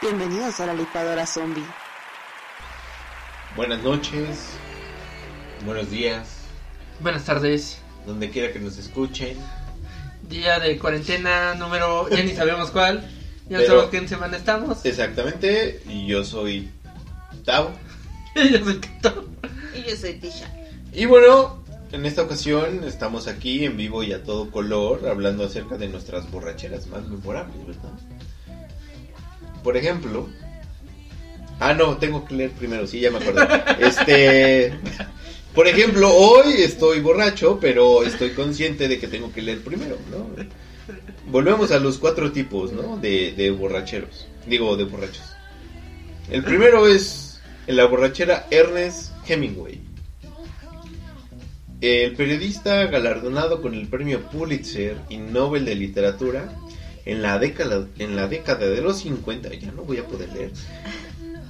Bienvenidos a la licuadora zombie. Buenas noches, buenos días, Buenas tardes. donde quiera que nos escuchen. Día de cuarentena número, ya ni sabemos cuál. Ya no sabemos qué semana estamos. Exactamente, y yo soy Tavo. Yo soy Tito. Y yo soy Tisha. Y bueno, en esta ocasión estamos aquí en vivo y a todo color hablando acerca de nuestras borracheras más memorables, ¿verdad? Por ejemplo... Ah, no, tengo que leer primero, sí, ya me acordé. Este... Por ejemplo, hoy estoy borracho, pero estoy consciente de que tengo que leer primero, ¿no? Volvemos a los cuatro tipos, ¿no? De, de borracheros. Digo, de borrachos. El primero es en la borrachera Ernest Hemingway. El periodista galardonado con el premio Pulitzer y Nobel de Literatura en la década, en la década de los 50, ya no voy a poder leer,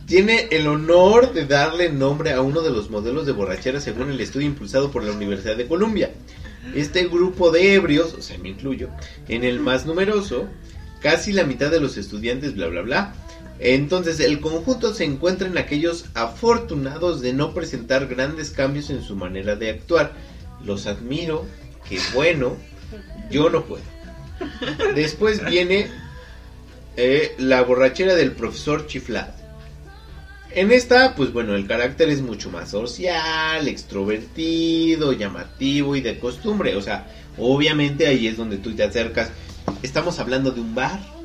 tiene el honor de darle nombre a uno de los modelos de borrachera según el estudio impulsado por la Universidad de Columbia. Este grupo de ebrios, o sea, me incluyo, en el más numeroso, casi la mitad de los estudiantes, bla, bla, bla. Entonces, el conjunto se encuentra en aquellos afortunados de no presentar grandes cambios en su manera de actuar. Los admiro, qué bueno, yo no puedo. Después viene eh, la borrachera del profesor chiflado. En esta, pues bueno, el carácter es mucho más social, extrovertido, llamativo y de costumbre. O sea, obviamente ahí es donde tú te acercas. Estamos hablando de un bar.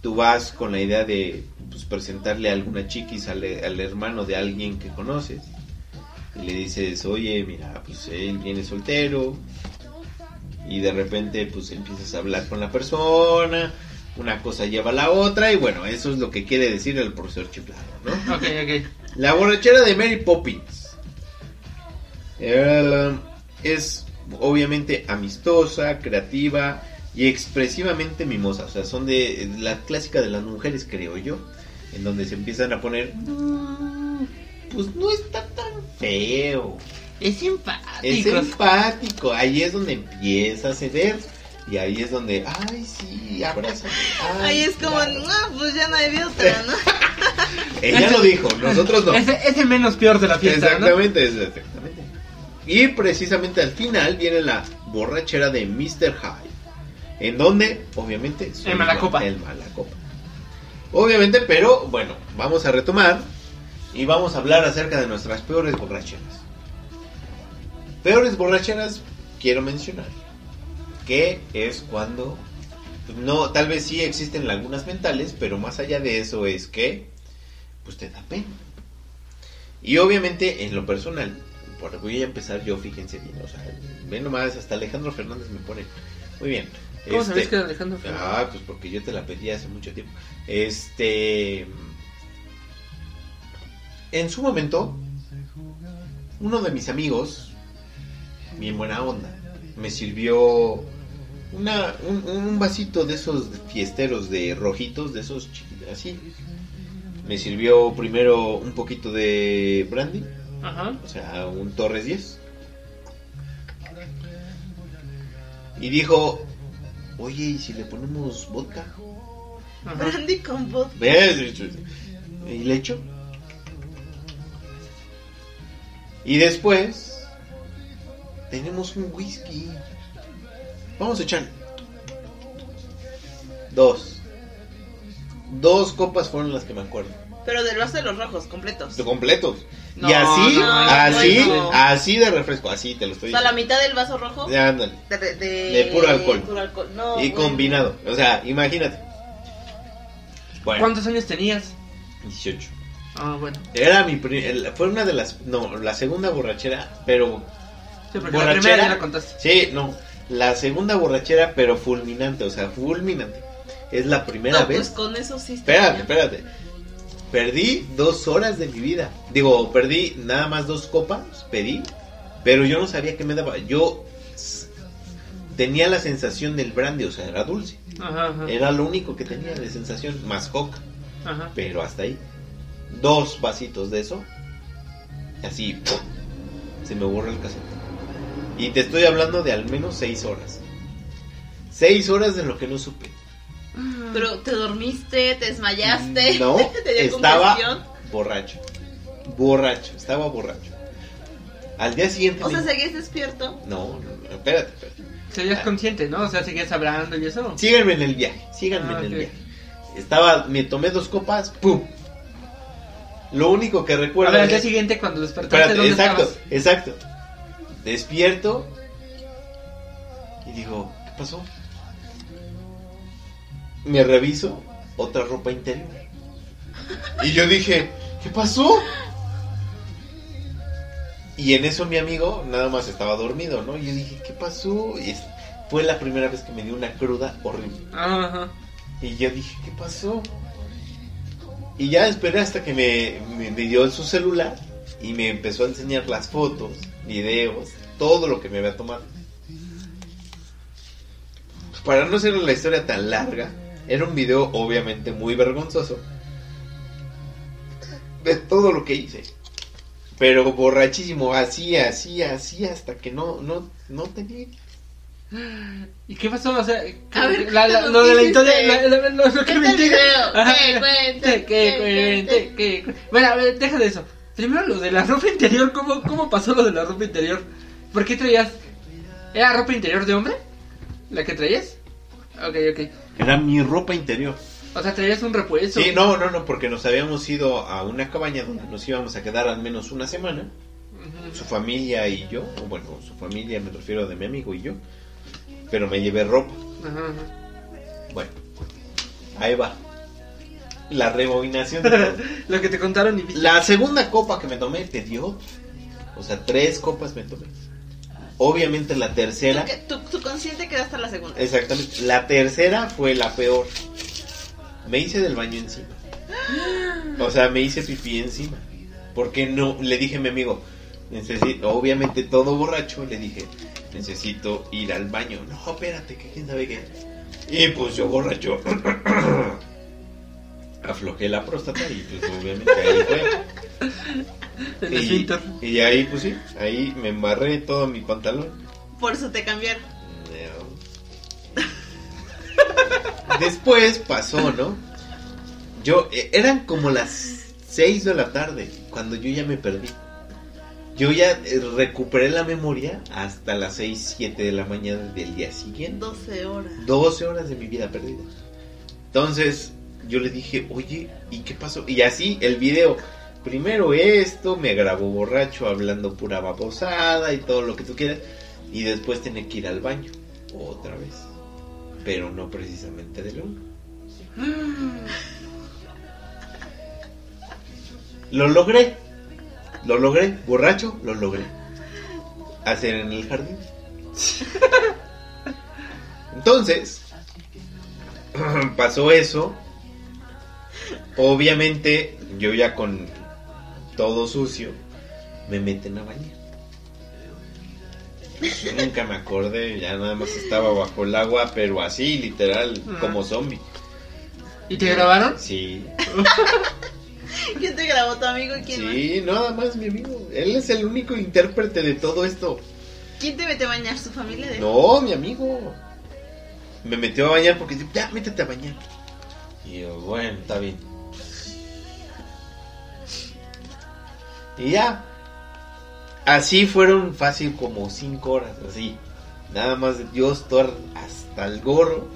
Tú vas con la idea de pues, presentarle a alguna chiquis al, al hermano de alguien que conoces. Y le dices, oye, mira, pues él viene soltero. Y de repente, pues empiezas a hablar con la persona. Una cosa lleva a la otra. Y bueno, eso es lo que quiere decir el profesor chiflado, ¿no? Ok, ok. La borrachera de Mary Poppins. Eh, es obviamente amistosa, creativa y expresivamente mimosa. O sea, son de la clásica de las mujeres, creo yo. En donde se empiezan a poner. "Mm, Pues no está tan feo. Es simpático. Es simpático. Ahí es donde empieza a ceder. Y ahí es donde, ay, sí, abrázame. ay, Ahí es como, claro". no, pues ya no hay de otra, ¿no? Ella lo dijo, nosotros no. Es, es el menos peor de la fiesta, ¿no? Exactamente, es- exactamente. Y precisamente al final viene la borrachera de Mr. Hyde. En donde, obviamente, El Malacopa. El Malacopa. Obviamente, pero bueno, vamos a retomar y vamos a hablar acerca de nuestras peores borracheras. Peores borracheras, quiero mencionar, que es cuando, no, tal vez sí existen lagunas mentales, pero más allá de eso es que, pues te da pena. Y obviamente en lo personal, por voy a empezar yo, fíjense bien, o sea, ven nomás, hasta Alejandro Fernández me pone. Muy bien. ¿Cómo Este, sabes que era Alejandro Fernández? Ah, pues porque yo te la pedí hace mucho tiempo. Este. En su momento, uno de mis amigos, bien buena onda, me sirvió una, un, un vasito de esos fiesteros de rojitos, de esos chiquitos, así. Me sirvió primero un poquito de brandy, Ajá. o sea, un Torres 10. Y dijo, oye, ¿y si le ponemos vodka? Ajá. Brandy con vodka. ¿Ves? Y le echó. Y después tenemos un whisky. Vamos a echar dos. Dos copas fueron las que me acuerdo. Pero del vaso de los rojos, completos. Completos. No, y así, no, así, no. así de refresco, así te lo O estoy sea, la diciendo. mitad del vaso rojo Ya, ándale. de, de, De puro alcohol. puro alcohol. No, y bueno. combinado. O sea, imagínate. Bueno, ¿Cuántos años tenías? 18. Ah, bueno. Era mi el- fue una de las no, la segunda borrachera, pero Sí, porque la borrachera. primera ya la contaste. Sí, no, la segunda borrachera, pero fulminante, o sea, fulminante. Es la primera No, vez. pues con eso sí está Espérate, bien. espérate. Perdí dos horas de mi vida. Digo, perdí nada más dos copas, pedí, pero yo no sabía qué me daba. Yo tenía la sensación del brandy, o sea, era dulce. Ajá, ajá. Era lo único que tenía de sensación, más coca, Ajá. pero hasta ahí. Dos vasitos de eso, Así, ¡pum! se me borra el cassette. Y te estoy hablando de al menos seis horas. Seis horas de lo que no supe. Pero te dormiste, te desmayaste. No, te dio estaba borracho. Borracho, estaba borracho. Al día siguiente. O me- sea, seguís despierto. No, no, no, espérate, espérate. Serías consciente, ¿no? O sea, seguías hablando y eso. Síganme en el viaje, síganme Ah, en el viaje. Estaba, me tomé dos copas, ¡pum! Lo único que A recuerdo ver, al día es- siguiente cuando despertaste, Espérate, ¿dónde exacto, estabas? exacto. Despierto y digo, ¿qué pasó? Me reviso, otra ropa interior. Y yo dije, ¿qué pasó? Y en eso mi amigo nada más estaba dormido, ¿no? Y yo dije, ¿qué pasó? Y fue la primera vez que me dio una cruda horrible. Ajá. Y yo dije, ¿qué pasó? Y ya esperé hasta que me, me, me dio su celular y me empezó a enseñar las fotos, videos, todo lo que me había tomado. Para no hacer la historia tan larga, era un video obviamente muy vergonzoso de todo lo que hice. Pero borrachísimo, así, así, así, hasta que no, no, no tenía ¿Y qué pasó? O sea, ¿qué- A ver, la- la- lo de la ¿qué historia, hiciste? la- la- lo, lo que Cuenta me que cuente, que cuente, Bueno, a ver, deja de eso. Primero lo de la ropa interior, ¿cómo, ¿cómo pasó lo de la ropa interior? ¿Por qué traías? ¿Era ropa interior de hombre? ¿La que traías? Ok, ok. Era mi ropa interior. O sea, traías un repuesto. Sí, no, no, no, porque nos habíamos ido a una cabaña donde nos íbamos a quedar al menos una semana. Su familia y yo, o bueno, su familia me refiero de mi amigo y yo. Pero me llevé ropa. Ajá, ajá. Bueno, ahí va. La rebobinación. de todo. Lo que te contaron y. La segunda copa que me tomé te dio. O sea, tres copas me tomé. Obviamente la tercera. Tu, tu, tu consciente queda hasta la segunda. Exactamente. La tercera fue la peor. Me hice del baño encima. O sea, me hice pipí encima. Porque no, le dije a mi amigo, necesito, obviamente todo borracho, le dije, necesito ir al baño. No, espérate, que quién sabe qué. Y pues yo borracho. Aflojé la próstata y pues obviamente ahí fue. El Y, y ahí pues sí, ahí me embarré todo mi pantalón. Por eso te cambiaron. No. Después pasó, ¿no? Yo, eh, eran como las 6 de la tarde cuando yo ya me perdí. Yo ya eh, recuperé la memoria hasta las 6, 7 de la mañana del día siguiente. 12 horas. 12 horas de mi vida perdida. Entonces, yo le dije, oye, ¿y qué pasó? Y así el video. Primero esto, me grabó borracho hablando pura babosada y todo lo que tú quieras. Y después tener que ir al baño. Otra vez. Pero no precisamente del uno. Lo logré. Lo logré. Borracho, lo logré. Hacer en el jardín. Entonces, pasó eso. Obviamente, yo ya con todo sucio, me meten a bañar. Yo nunca me acordé, ya nada más estaba bajo el agua, pero así, literal, Ah. como zombie. ¿Y te grabaron? Sí, ¿Quién te grabó tu amigo y quién más? sí, nada más mi amigo. Él es el único intérprete de todo esto. ¿Quién te mete a bañar? ¿Su familia? De... No, mi amigo. Me metió a bañar porque ya, métete a bañar. Y bueno, está bien. Y ya. Así fueron fácil como cinco horas, así. Nada más yo estar hasta el gorro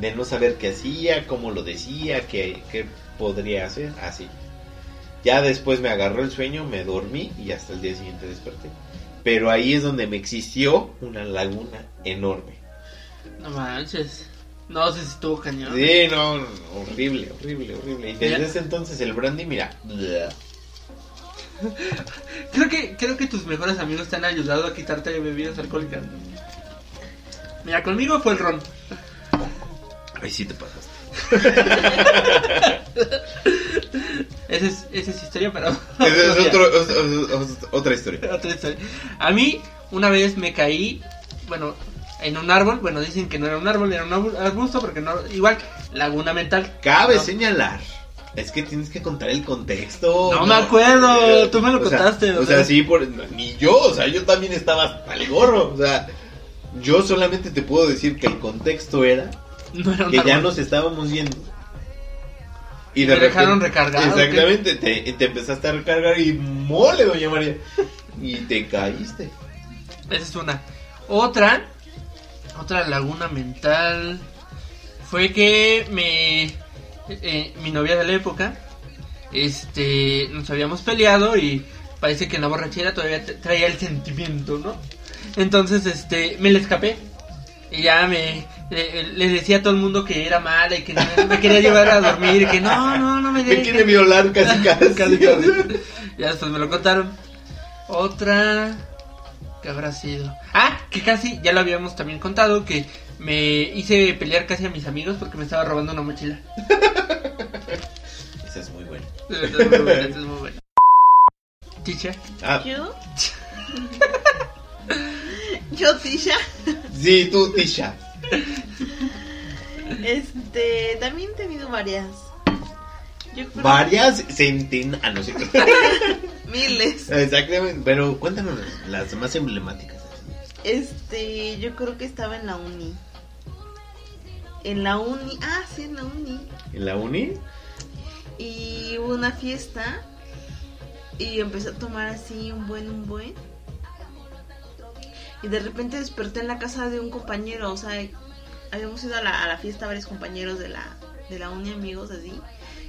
de no saber qué hacía, cómo lo decía, qué, qué podría hacer, así. Ya después me agarró el sueño, me dormí y hasta el día siguiente desperté. Pero ahí es donde me existió una laguna enorme. No manches. No sé si estuvo cañón. Sí, no, no, horrible, horrible, horrible. Y desde ese entonces el brandy, mira. Creo que, creo que tus mejores amigos te han ayudado a quitarte de bebidas alcohólicas. Mira, conmigo fue el ron. Ahí sí te pasaste. Esa es, esa es historia, pero. Esa es otro día. otro- o- o- o- otra historia. Otra historia. A mí, una vez me caí, bueno, en un árbol. Bueno, dicen que no era un árbol, era un arbu- arbusto, porque no. Igual, laguna mental. Cabe No. señalar Es que tienes que contar el contexto. No me acuerdo, tú me lo O sea, contaste, O o sea, sí, por, ni yo, o sea, yo también estaba hasta el gorro. O sea, yo solamente te puedo decir que el contexto era No era que ya nos estábamos yendo. Y Me dejaron recargado, Exactamente, te, te empezaste a recargar y mole, doña María. Y te caíste. Esa es una. Otra, otra laguna mental fue que me eh, mi novia de la época, este, nos habíamos peleado y parece que en la borrachera todavía tra- traía el sentimiento, ¿no? Entonces, este, me le escapé y ya me le, le decía a todo el mundo que era mala y que no, me quería llevar a dormir y que no, no, no me Me dejes. quiere violar casi casi. Casi, casi. Ya después me lo contaron. Otra. ¿Qué habrá sido? Ah, que casi, ya lo habíamos también contado, que me hice pelear casi a mis amigos porque me estaba robando una mochila. Esa es muy buena. Esto es muy bueno, esto es muy bueno. Ticha. Ah, ¿Yo? Yo, Tisha. sí, tú, Tisha. Este, también he tenido varias. Varias centenas. Ah, no sé. miles. Exactamente. Pero cuéntanos las más emblemáticas. Este, yo creo que estaba en la uni. En la uni, ah, sí, en la uni. ¿En la uni? Y hubo una fiesta y empecé a tomar así un buen, un buen. Y de repente desperté en la casa de un compañero, o sea, habíamos ido a la, a la fiesta varios compañeros de la, de la uni, amigos, así.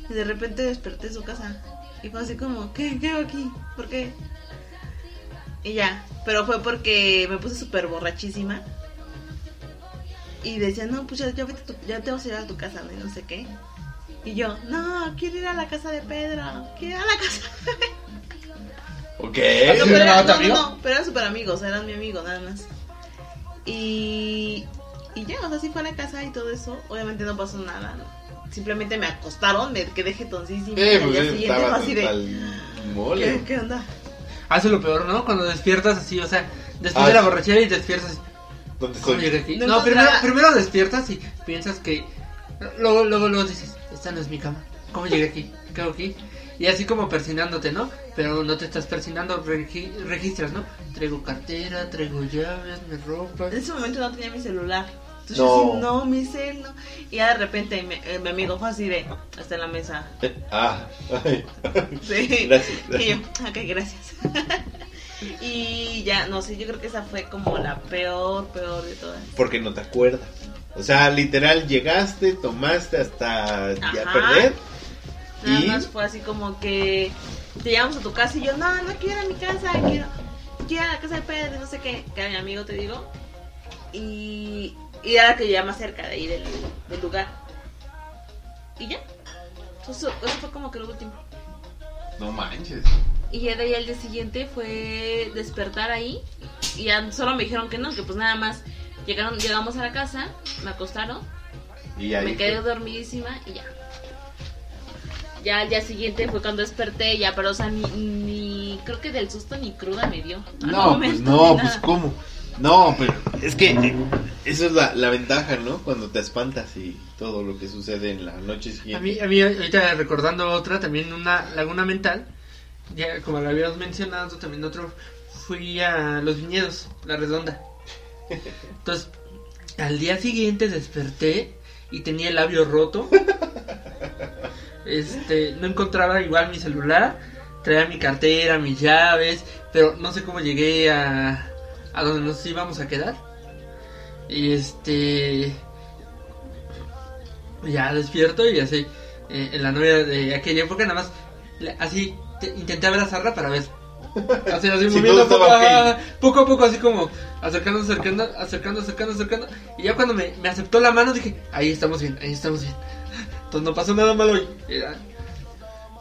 Y de repente desperté en su casa. Y fue así como, ¿qué, qué hago aquí? ¿Por qué? Y ya, pero fue porque me puse súper borrachísima. Y decía, no, pues ya, ya, vete a tu- ya te vas a ir a tu casa, ¿no? Y no sé qué. Y yo, no, quiero ir a la casa de Pedro. Quiero ir a la casa. Ok. No, ¿Es pero era, no, no, amigo? no, pero eran súper amigos, eran mi amigo, nada más. Y, y ya, o sea, sí fue a la casa y todo eso. Obviamente no pasó nada. Simplemente me acostaron, me quedé jetoncísima. Eh, y al pues día eh, siguiente fue así de, mole. ¿qué, ¿qué onda? Hace lo peor, ¿no? Cuando despiertas así, o sea, después Ah, de la borrachera y despiertas así. ¿Dónde ¿Cómo estoy? llegué aquí? No No, primero, primero despiertas y piensas que. Luego, luego, luego dices, esta no es mi cama. ¿Cómo llegué aquí? ¿Qué hago aquí? Y así como persinándote, ¿no? Pero no te estás persinando, regi- registras, ¿no? Traigo cartera, traigo llaves, mi ropa. En ese momento no tenía mi celular. Entonces No. yo así, no, mi cel, no. Y ya de repente mi, eh, mi amigo fue así de, hasta en la mesa. Ah, ay. Sí. Gracias. Y yo, ok, gracias. y ya, no sé, yo creo que esa fue como la peor, peor de todas. Porque no te acuerdas. O sea, literal, llegaste, tomaste hasta ya perder. Nada ¿Y? más fue así como que te llevamos a tu casa y yo, no, no quiero ir a mi casa, quiero, quiero ir a la casa de Pedro, no sé qué, que era mi amigo, te digo. Y, y era la que vivía más cerca de ahí del, del lugar. Y ya. Eso, eso fue como que lo último. No manches. Y ya de ahí al día siguiente fue despertar ahí. Y ya solo me dijeron que no, que pues nada más llegaron, llegamos a la casa, me acostaron, Y ahí me quedé fue. dormidísima y ya. Ya al día siguiente fue cuando desperté, ya, pero o sea, ni, ni creo que del susto ni cruda me dio. No, pues no, pues cómo. No, pero es que eh, eso es la, la ventaja, ¿no? Cuando te espantas y todo lo que sucede en la noche A siguiente. mí, a mí, ahorita recordando otra, también una laguna mental, ya como lo habíamos mencionado, también otro, fui a los viñedos, la redonda. Entonces, al día siguiente desperté y tenía el labio roto. Este, no encontraba igual mi celular, traía mi cartera, mis llaves, pero no sé cómo llegué a, a donde nos íbamos a quedar. Y este, ya despierto y así, eh, en la novia de aquella época, nada más, le- así, te- intenté abrazarla para ver. Así, así, Si moviendo poco, ah, poco a poco, así como acercando, acercando, acercando, acercando, acercando. Y ya cuando me, me aceptó la mano dije, ahí estamos bien, ahí estamos bien. Entonces no pasó nada malo hoy. Era-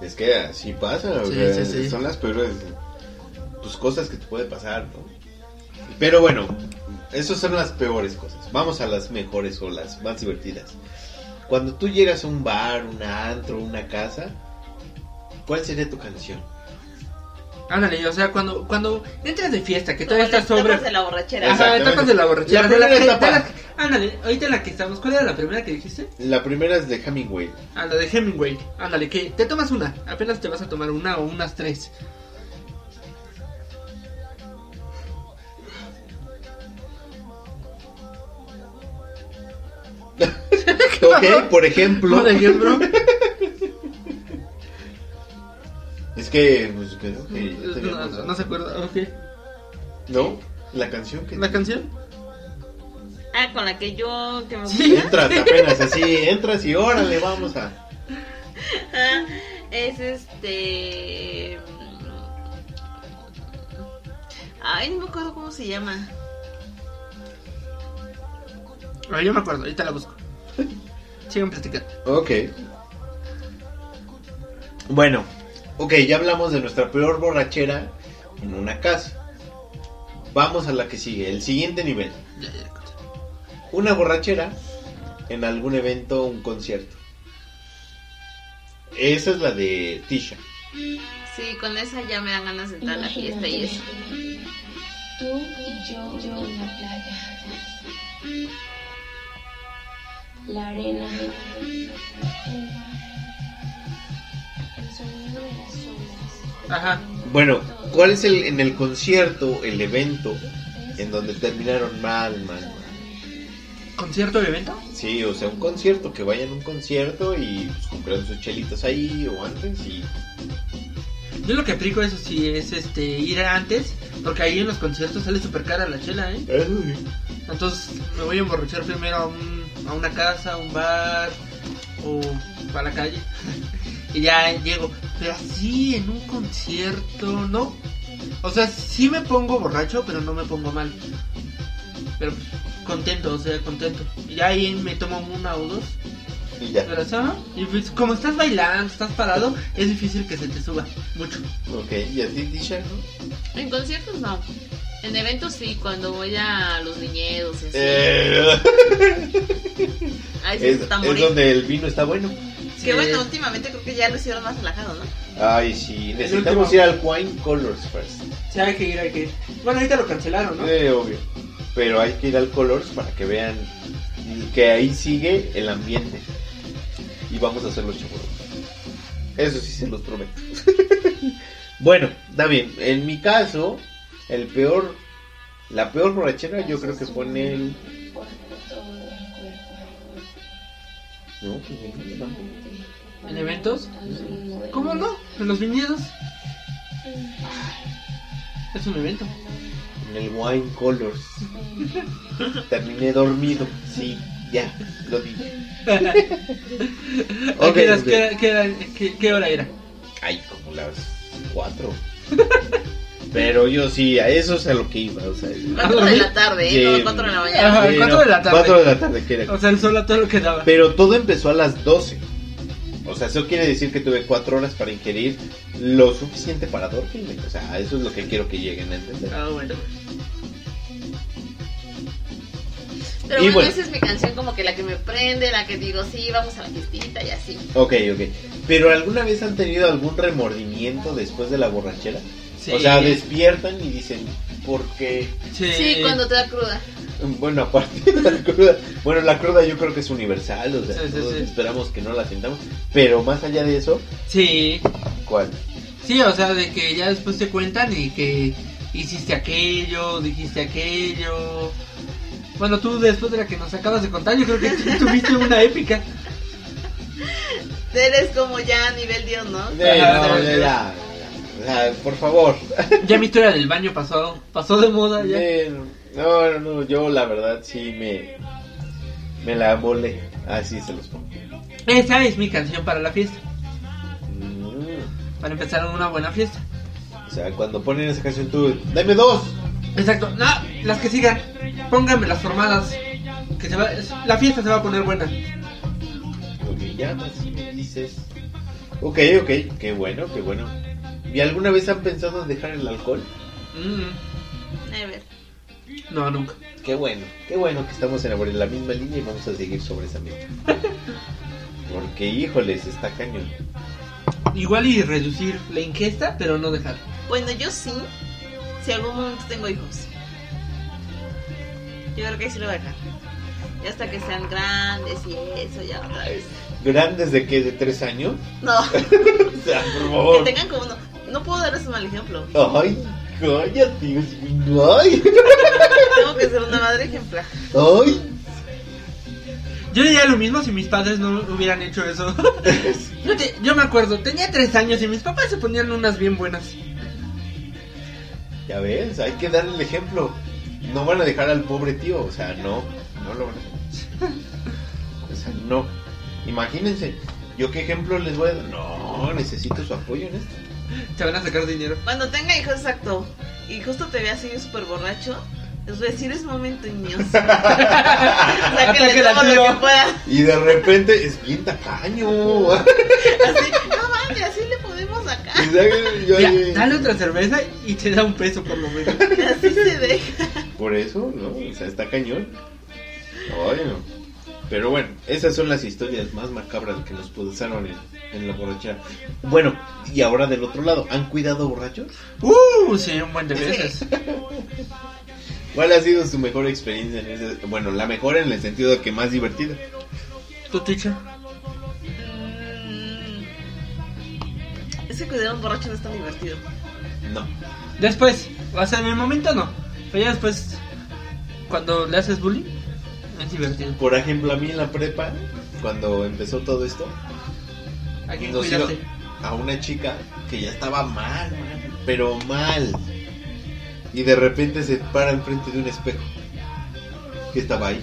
Es que así pasa, o Sí, sea, sí, sí. son las peores pues, cosas que te puede pasar, ¿no? Pero bueno, esas son las peores cosas. Vamos a las mejores o las más divertidas. Cuando tú llegas a un bar, un antro, una casa, ¿cuál sería tu canción? Ándale, o sea, cuando, cuando entras de fiesta, que todavía estás sobre... de la borrachera. Ajá, etapas de la borrachera. La de, que, etapa. de las- Ándale, ahorita la que estamos, ¿cuál era la primera que dijiste? La primera es de Hemingway. Ah, la de Hemingway. Ándale, que te tomas una, apenas te vas a tomar una o unas tres. Ok, por ejemplo. Por ejemplo, Es que, pues, creo que ya te había no, pasado. se acuerda, ok. ¿No? La canción que... ¿La canción? Ah, con la que yo. Que me Sí. Entras apenas así, entras y órale, vamos a... Ah, es este. Ay, no me acuerdo cómo se llama. Ah, yo me acuerdo, ahorita la busco. Sigan platicando. Ok. Bueno, ok, ya hablamos de nuestra peor borrachera en una casa. Vamos a la que sigue, el siguiente nivel. Ya, ya, ya. Una borrachera en algún evento o un concierto. Esa es la de Tisha. Sí, con esa ya me dan ganas de entrar a la fiesta y eso. Tú y yo, yo en la playa. La arena, el sonido de las olas. Ajá. Bueno, ¿cuál es el en el concierto, el evento en donde terminaron mal, mal, mal? ¿Concierto de evento? Sí, o sea, un concierto, que vayan a un concierto y pues, compren sus chelitos ahí o antes y... Yo lo que aplico eso sí es este ir antes, porque ahí en los conciertos sale súper cara la chela, ¿eh? Entonces me voy a emborrachar primero a, un, a una casa, a un bar o a la calle. y ya llego. Pero así en un concierto, no. O sea, sí me pongo borracho, pero no me pongo mal. Pero pues, contento, o sea, contento. Y ya ahí me tomo una o dos. Y ya. Pero eso, y pues como estás bailando, estás parado, es difícil que se te suba mucho. Ok, ¿y a ti, Tisha, no? En conciertos no. En eventos sí, cuando voy a los viñedos así. Eh, Ahí sí es, está es donde el vino está bueno. Que Sí. bueno, últimamente creo que ya lo hicieron más relajado, ¿no? Ay, sí, necesitamos último. ir al Wine Colors first. Sí, hay que ir, hay que ir. Bueno, ahorita lo cancelaron, ¿no? Eh, obvio. Pero hay que ir al Colors para que vean que ahí sigue el ambiente. Y vamos a hacer los chocorros. Eso sí se los prometo. bueno, está bien. En mi caso, el peor, la peor borrachera yo creo que fue en el... No, pues, no. ¿En eventos? ¿Cómo no? En los viñedos. Es un evento. En el Wine Colors. Terminé dormido. Sí, ya, lo dije. ¿A Ok, qué, qué- qué- qué- qué hora era? Ay, como las cuatro. Pero yo sí, a eso es a lo que iba. O sea, Cuatro de la tarde. ¿eh? No cuatro de la mañana. Ajá, sí, cuatro no, de la tarde. Cuatro de la tarde, que era. O sea, el sol a todo lo que daba. Pero todo empezó a las 12. O sea, eso quiere decir que tuve cuatro horas para ingerir lo suficiente para dormirme. O sea, eso es lo que quiero que lleguen a entender. Ah, bueno. Pero Y bueno, bueno. esa es mi canción como que la que me prende, la que digo, sí, vamos a la fiestita y así. Ok, ok. Pero ¿alguna vez han tenido algún remordimiento después de la borrachera? Sí. O sea, despiertan y dicen, ¿por qué? Sí, Sí, cuando te da cruda. Bueno, aparte de la cruda, bueno, la cruda yo creo que es universal, o sea, Sí, sí, todos sí. esperamos que no la sintamos, pero más allá de eso, Sí, ¿cuál? sí, o sea, de que ya después te cuentan y que hiciste aquello, dijiste aquello. Bueno, tú después de la que nos acabas de contar, yo creo que tuviste una épica. Eres como ya a nivel Dios, ¿no? Sí, ya, ya, por favor. Ya mi historia del baño pasó, pasó de moda ya. No, no, no, yo la verdad sí me, me la volé, así se los pongo. Esa es mi canción para la fiesta, Mm, para empezar una buena fiesta. O sea, cuando ponen esa canción tú, dame dos. Exacto, no, las que sigan, pónganme las formadas, que se va, la fiesta se va a poner buena. Lo que llamas y me dices. Ok, ok, qué bueno, qué bueno. ¿Y alguna vez han pensado en dejar el alcohol? Mm, Never. no, nunca. Qué bueno, qué bueno que estamos en la, misma línea y vamos a seguir sobre esa misma. Porque, híjoles, está cañón. Igual y reducir la ingesta, pero no dejar. Bueno, yo sí, si algún momento tengo hijos. Yo creo que sí lo voy a dejar. Y hasta que sean grandes y eso, ya otra vez. ¿Grandes de qué? ¿De tres años? No, O sea, por que favor. tengan como uno. No puedo darles un mal ejemplo. Ay, cállate. Ay, Tengo que ser una madre ejemplar. ay. Yo diría lo mismo si mis padres no hubieran hecho eso. Yo me acuerdo, tenía tres años y mis papás se ponían unas bien buenas. Ya ves, hay que darle el ejemplo. No van a dejar al pobre tío, o sea, no, no lo van a hacer. O sea, no. Imagínense, ¿yo qué ejemplo les voy a dar? No, necesito su apoyo en esto. Se van a sacar dinero. Cuando tenga hijos, exacto. Y justo te vea así súper borracho. Les voy a decir, es momento, niños. Sáquenle todo lo que puedan. Y de repente es bien tacaño. Así, no mames, así le podemos sacar. Y sabe, yo- Ya, dale otra cerveza y te da un peso por lo menos. Así se deja. Por eso, ¿no? O sea, está cañón. Bueno. Pero bueno, esas son las historias más macabras que nos pasaron en, en la borrachera. Bueno, y ahora del otro lado, ¿han cuidado borrachos? Uh, sí, un buen de veces. ¿Cuál ha sido su mejor experiencia en ese? Bueno, la mejor en el sentido de que más divertida. ¿Tu teacher? Mm, Ese cuidar a un borracho no es tan divertido. No. Después, o sea, en el momento no. Pero ya después, cuando le haces bullying, es divertido. Por ejemplo, a mí en la prepa, cuando empezó todo esto, ¿A quién nos cuidaste? iba a una chica que ya estaba mal, mal, pero mal. Y de repente se para enfrente de un espejo. Que estaba ahí.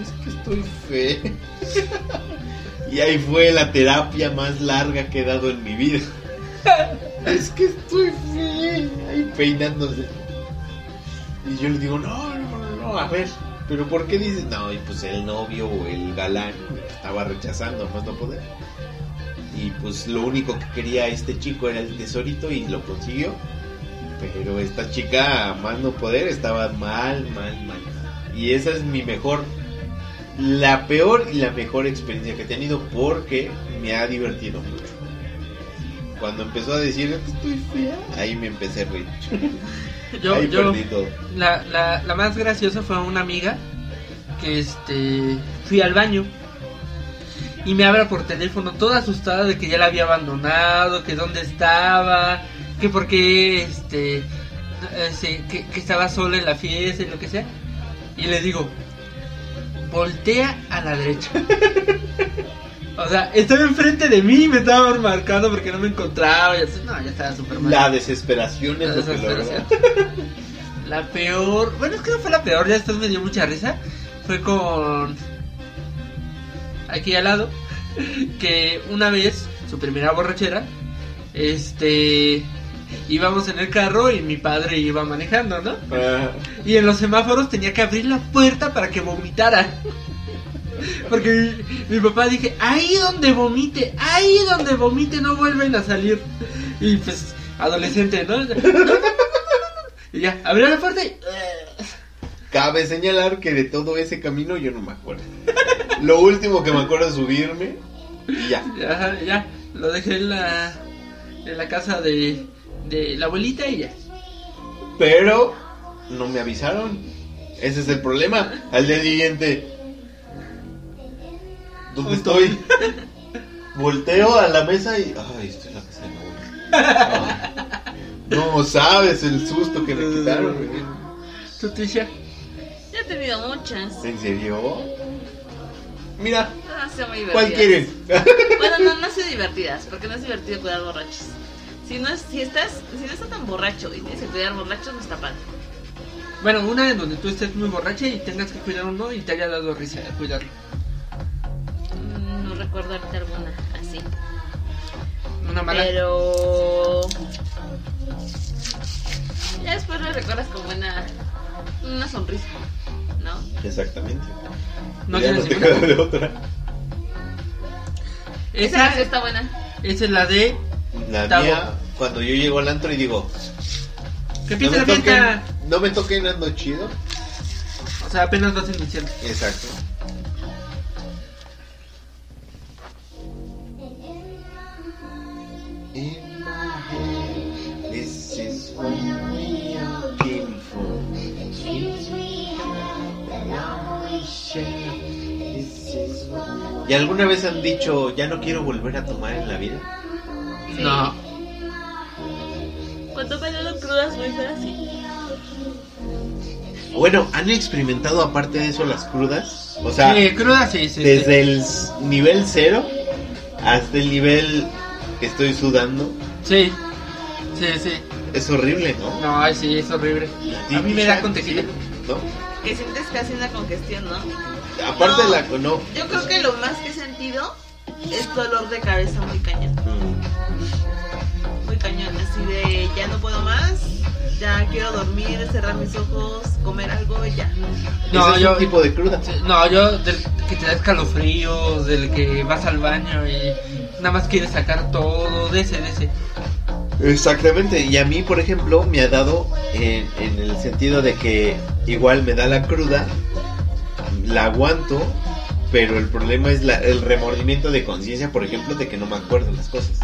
Es que estoy fe. y ahí fue la terapia más larga que he dado en mi vida. es que estoy fe. Ahí peinándose. Y yo le digo, no, no, no, a ver. Pero ¿por qué dices? No, y pues el novio o el galán estaba rechazando, más no poder. Y pues lo único que quería este chico era el tesorito y lo consiguió. Pero esta chica, más no poder, estaba mal, mal, mal. Y esa es mi mejor, la peor y la mejor experiencia que he tenido porque me ha divertido mucho. Cuando empezó a decir estoy fea, ahí me empecé a reír. Yo, ahí yo, la, la, la más graciosa fue una amiga que este fui al baño y me habla por teléfono toda asustada de que ya la había abandonado, que dónde estaba, que por qué este sí, que, que estaba sola en la fiesta y lo que sea. Y le digo, voltea a la derecha. O sea, estaba enfrente de mí y me estaba marcando porque no me encontraba. Y así, no, ya estaba súper mal. La desesperación es La lo que desesperación. La peor, bueno, es que no fue la peor, ya después me dio mucha risa. Fue con. Aquí al lado. Que una vez, su primera borrachera, este. Íbamos en el carro y mi padre iba manejando, ¿no? Ah, Y en los semáforos tenía que abrir la puerta para que vomitara. Porque mi, mi papá dije, ahí donde vomite, ahí donde vomite no vuelven a salir. Y pues, adolescente, ¿no? Y ya, abrió la puerta y... Cabe señalar que de todo ese camino yo no me acuerdo. Lo último que me acuerdo es subirme y ya. Ya, ya, lo dejé en la, en la casa de, de la abuelita y ya. Pero no me avisaron. Ese es el problema. Al día siguiente. ¿Dónde estoy? Volteo a la mesa y. Ay, estoy en la casa de mi abuela. No sabes el susto que me quitaron. güey. ¿Tu Tisha? Ya he tenido muchas. ¿En serio? Mira, No sido muy ¿cuál divertidas. quieren? Bueno, no, no han sido divertidas, porque no es divertido cuidar borrachos. Si no, es, si estás, si no estás tan borracho y tienes que cuidar borrachos, no está padre. Bueno, una en donde tú estés muy borracha y tengas que cuidar uno y te haya dado risa cuidarlo. Recuerdo ahorita alguna así. Una mala. Pero. Ya después lo recuerdas con buena. Una sonrisa, ¿no? Exactamente. No ya no te queda de otra. Esa, Esa, está buena. esa es la de... La Tabo. mía, cuando yo llego al antro y digo, ¿Qué no piensa la toquen, no me toquen ando chido. O sea, apenas vas iniciando. Exacto. ¿Y alguna vez han dicho, ya no quiero volver a tomar en la vida? No. Cuando me dado crudas muy feas, sí. Bueno, ¿han experimentado aparte de eso las crudas? O sea, sí, cruda sí, sí. desde el nivel cero hasta el nivel que estoy sudando. Sí. Sí, sí. Es horrible, ¿no? No, ay, sí, es horrible. A mí me da con tequila. ¿No? Que sientes casi una congestión, ¿no? Aparte No. de la... No. Yo creo que lo más que he sentido es dolor de cabeza muy cañón. Mm. Muy cañón, así de ya no puedo más, ya quiero dormir, cerrar mis ojos, comer algo y ya. No, Ese es yo- un tipo de cruda. No, yo del que te da escalofríos, del que vas al baño y nada más quieres sacar todo, de ese, de ese. Exactamente, y a mí, por ejemplo, me ha dado en, en el sentido de que igual me da la cruda, la aguanto, pero el problema es la- el remordimiento de conciencia, por ejemplo, de que no me acuerdo las cosas.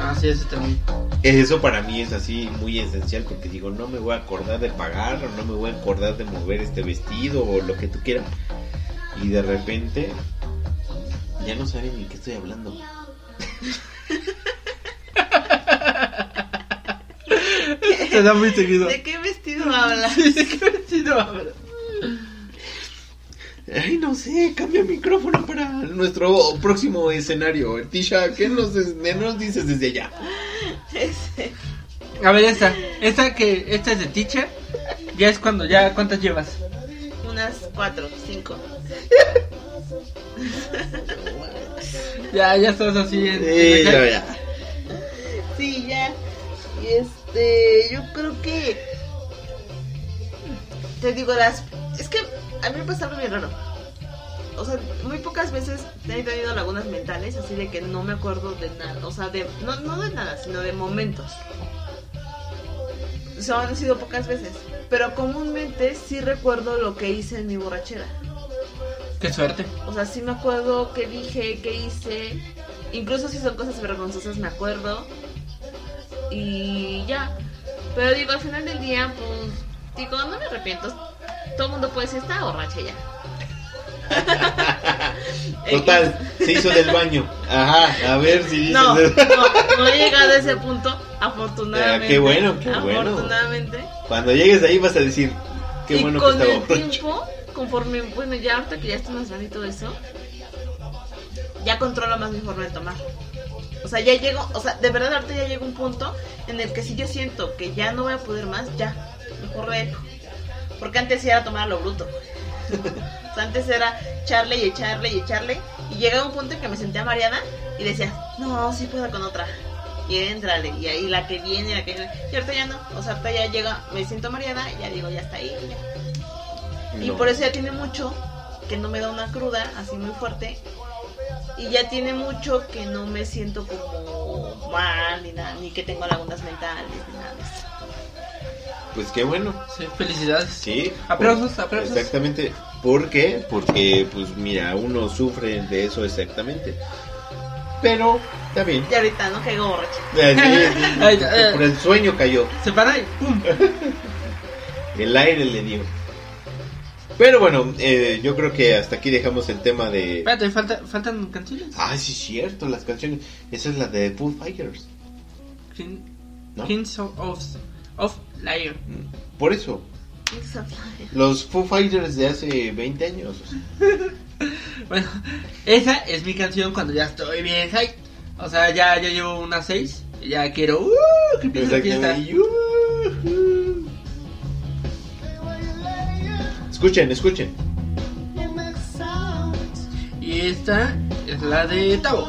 Ah, sí, ese también. Eso para mí es así muy esencial porque digo, no me voy a acordar de pagar o no me voy a acordar de mover este vestido o lo que tú quieras. Y de repente ya no saben ni qué estoy hablando. Te da muy seguido. ¿De qué vestido hablas? Sí, no, pero- Ay, no sé, cambia el micrófono para nuestro próximo escenario. Tisha, ¿qué nos, dices desde allá? A ver, esta. Esta que esta es de teacher. Ya es cuando ya. ¿Cuántas llevas? Unas cuatro, cinco. Ya, ya estás así en. Sí, en- ya, ya. Sí, ya. Y este, yo creo que. Te digo, las. Es que a mí me pasa algo muy raro. O sea, muy pocas veces he tenido lagunas mentales, así de que no me acuerdo de nada. O sea, de. No, no de nada, sino de momentos. Son, han sido pocas veces. Pero comúnmente sí recuerdo lo que hice en mi borrachera. Qué suerte. O sea, sí me acuerdo qué dije, qué hice. Incluso si son cosas vergonzosas me acuerdo. Y ya. Pero digo, al final del día, pues, digo, no me arrepiento. Todo el mundo puede decir, está borracha ya. Total, se hizo del baño. Ajá, a ver si. No, no, no he llegado a ese punto, afortunadamente. Ah, qué bueno, qué bueno. Afortunadamente. Cuando llegues ahí vas a decir, qué y bueno que con estaba el tiempo, conforme, bueno, ya ahorita que ya estoy más grande y todo eso, ya controlo más mi forma de tomar. O sea, ya llego, o sea, de verdad ahorita ya llega un punto en el que si yo siento que ya no voy a poder más, ya, mejor dejo. Porque antes sí era tomar a lo bruto. Antes era echarle y echarle y echarle. Y llegaba un punto en que me sentía mareada y decía, no, sí puedo con otra. Y entrale, y ahí la que viene, la que viene. Y ahorita ya no. O sea, ahorita ya llega, me siento mareada y ya digo, ya está ahí. y ya. Y No. por eso ya tiene mucho que no me da una cruda así muy fuerte. Y ya tiene mucho que no me siento como mal ni nada, ni que tengo lagunas mentales ni nada de eso. Pues qué bueno. Sí, felicidades. Sí. Aplausos, por- aplausos. Exactamente. ¿Por qué? Porque, pues mira, uno sufre de eso exactamente. Pero, está bien. Y ahorita no caigo borracha. Eh, sí, sí, Ay, eh. Por el sueño cayó. Se para y ¡pum! El aire le dio. Pero bueno, eh, yo creo que hasta aquí dejamos el tema de... Espérate, falta, faltan canciones. Ah, sí, es cierto, las canciones. Esa es la de Foo Fighters. King- ¿No? Kings of, of, of Liar. Por eso, los Foo Fighters de hace 20 años. Bueno, esa es mi canción cuando ya estoy bien high. O sea, ya, ya llevo unas seis. y Ya quiero. ¡Uh! Que empiece la fiesta. Escuchen, escuchen. Y esta es la de Tavo.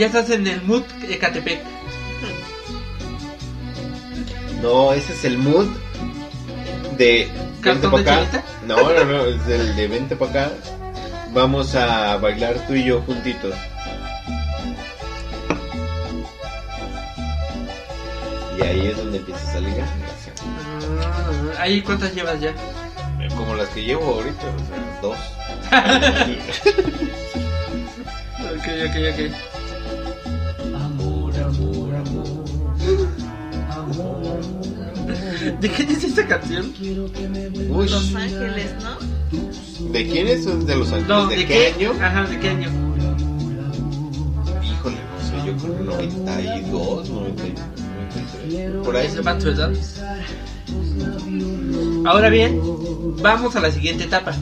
Ya estás en el mood de Catepec. No, ese es el mood de vente ¿Cartón pa' de acá. chavita? No, no, no, es el de vente para acá. Vamos a bailar tú y yo juntitos. Y ahí es donde empiezas a ligar. Ah, Ahí cuántas llevas ya. Como las que llevo ahorita, o sea, dos. Ok, ok, ok. ¿De quién es esta canción? Uy, Los Ángeles, ¿no? ¿de quién es? ¿De los ángeles? No, ¿De, ¿de, qué año? Ajá, ¿de qué año? Híjole, no sé, yo creo 92, 93. Por ahí. Ese va tu edad. Ahora bien, vamos a la siguiente etapa.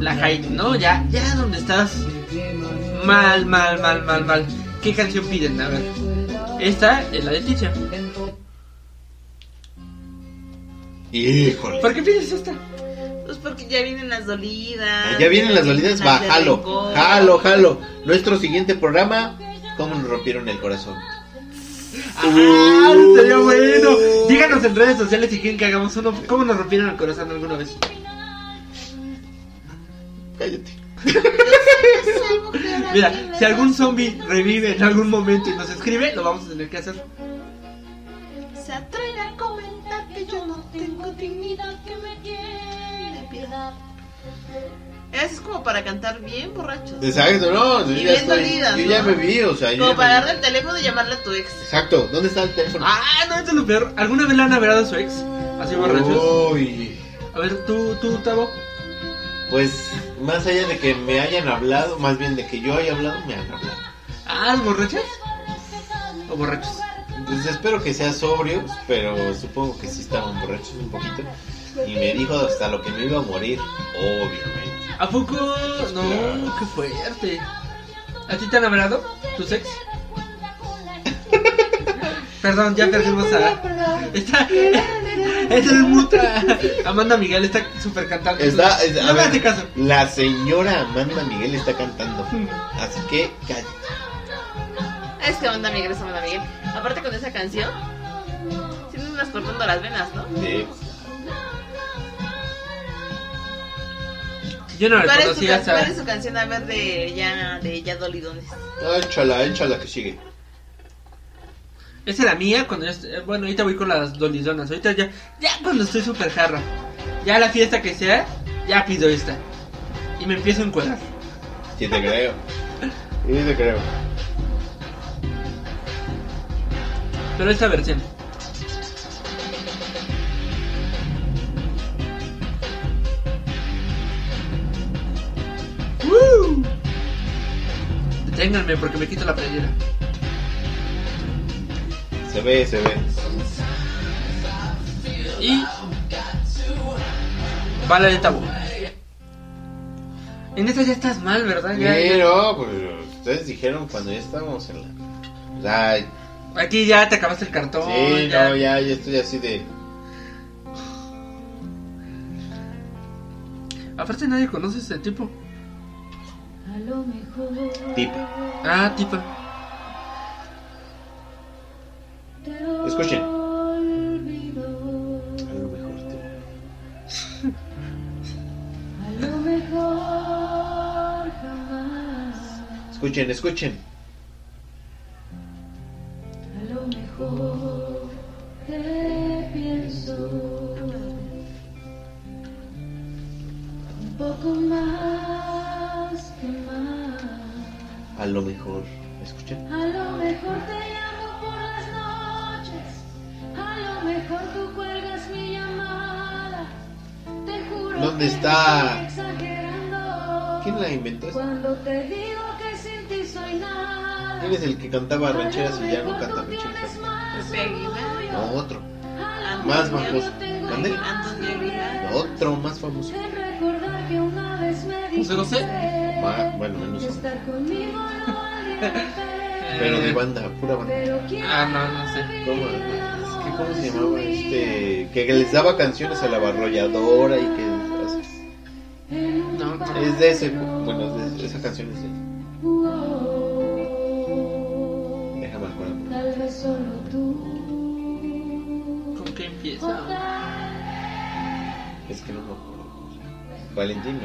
La high, ¿no? Ya, ya donde estás mal, mal, mal, mal, mal. ¿Qué canción piden? A ver. Esta es la de Ticha. Híjole. ¿Por qué pides esta? Pues porque ya vienen las dolidas. Ah, Ya vienen las dolidas, va, jalo, jalo, jalo. Nuestro siguiente programa, ¿cómo nos rompieron el corazón? ¡Ah! Sería bueno. Díganos en redes sociales si quieren que hagamos uno. ¿Cómo nos rompieron el corazón alguna vez? Cállate. Mira, si algún zombie revive en algún momento y nos escribe, lo vamos a tener que hacer. Se atreve a comentar que yo no tengo dignidad que me tiene piedad. Eso es como para cantar bien borrachos. Exacto, no, yo Y ya bien estoy, dolidas, yo ya me vi, o sea, yo Como para darle el teléfono y llamarle a tu ex. Exacto, ¿dónde está el teléfono? Ah, no, esto es lo peor. ¿Alguna vez le han hablado a su ex? Así borrachos. Uy, A ver, tú, tú, Tavo. pues más allá de que me hayan hablado, más bien de que yo haya hablado, me han hablado. Ah, ¿borrachas? ¿O borrachos? Pues espero que sea sobrios, pero supongo que sí estaban borrachos un poquito. Y me dijo hasta lo que me iba a morir, obviamente. ¿A poco? No, qué fuerte. ¿A ti te han hablado? ¿Tus ex? Perdón, ya perdimos a. Está. Es el muta. Amanda Miguel está súper cantando. Está, es- a no me hace caso. La señora Amanda Miguel está cantando. Así que cállate. Es que Amanda Miguel es Amanda Miguel. Aparte con esa canción, tiene unas cortando las venas, ¿no? Sí. Yo no la ¿Cuál es, tu, conocía ca- cuál es su canción? A ver, de ya, de ya dolidones. Ah, Échala, échala que sigue. Esa era mía cuando yo. est- eh, Bueno, ahorita voy con las dolidonas. Ahorita ya. Ya cuando estoy súper jarra. Ya la fiesta que sea, ya pido esta. Y me empiezo a encuadrar. Sí te creo. Sí te creo. Pero esta versión. ¡Woo! Deténganme porque me quito la playera. Se ve, se ve. Y. Bala de tabú. En esta ya estás mal, ¿verdad? Ya, Pero, pues ustedes dijeron cuando ya estábamos en la. O sea, Aquí ya te acabaste el cartón. sí, ya. no, ya, ya estoy así de. Aparte nadie conoce ese tipo. A lo mejor Tipa. Ah, tipa. Escuchen. olvido. A lo mejor te. A lo mejor jamás. Escuchen, escuchen. Rancheras y ya no canta rancheras? No, otro. Más famoso. ¿Mande? Otro más famoso. José José. Ma- bueno, menos. Pero de banda, pura banda. Ah, no, no sé. ¿Cómo, es que ¿Cómo se llamaba? Este, que les daba canciones a la arrolladora y que... No, no. Es de ese... Bueno, es de- esa canción es de... empieza? Es que no me acuerdo. Valentino.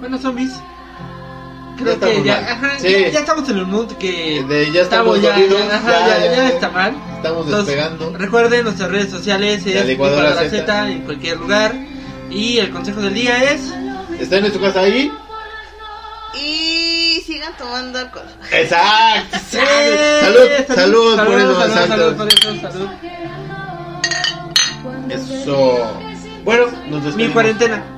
Bueno, zombies. Creo que ya, mal. ajá, Sí. ya, ya estamos en el mood que De- ya estamos ya, dolidos, ya, ajá, ya, ya, ya. ya está mal. Estamos Entonces, despegando. Recuerden nuestras redes sociales es licuadora Z. En cualquier lugar y el consejo del día es ¿Están en su casa ahí? Tomando alcohol. Exacto. ¡Eh! Salud, salud, por salud, eso, salud, salud. salud, por eso, salud. Eso. Bueno, nos despedimos. Mi cuarentena.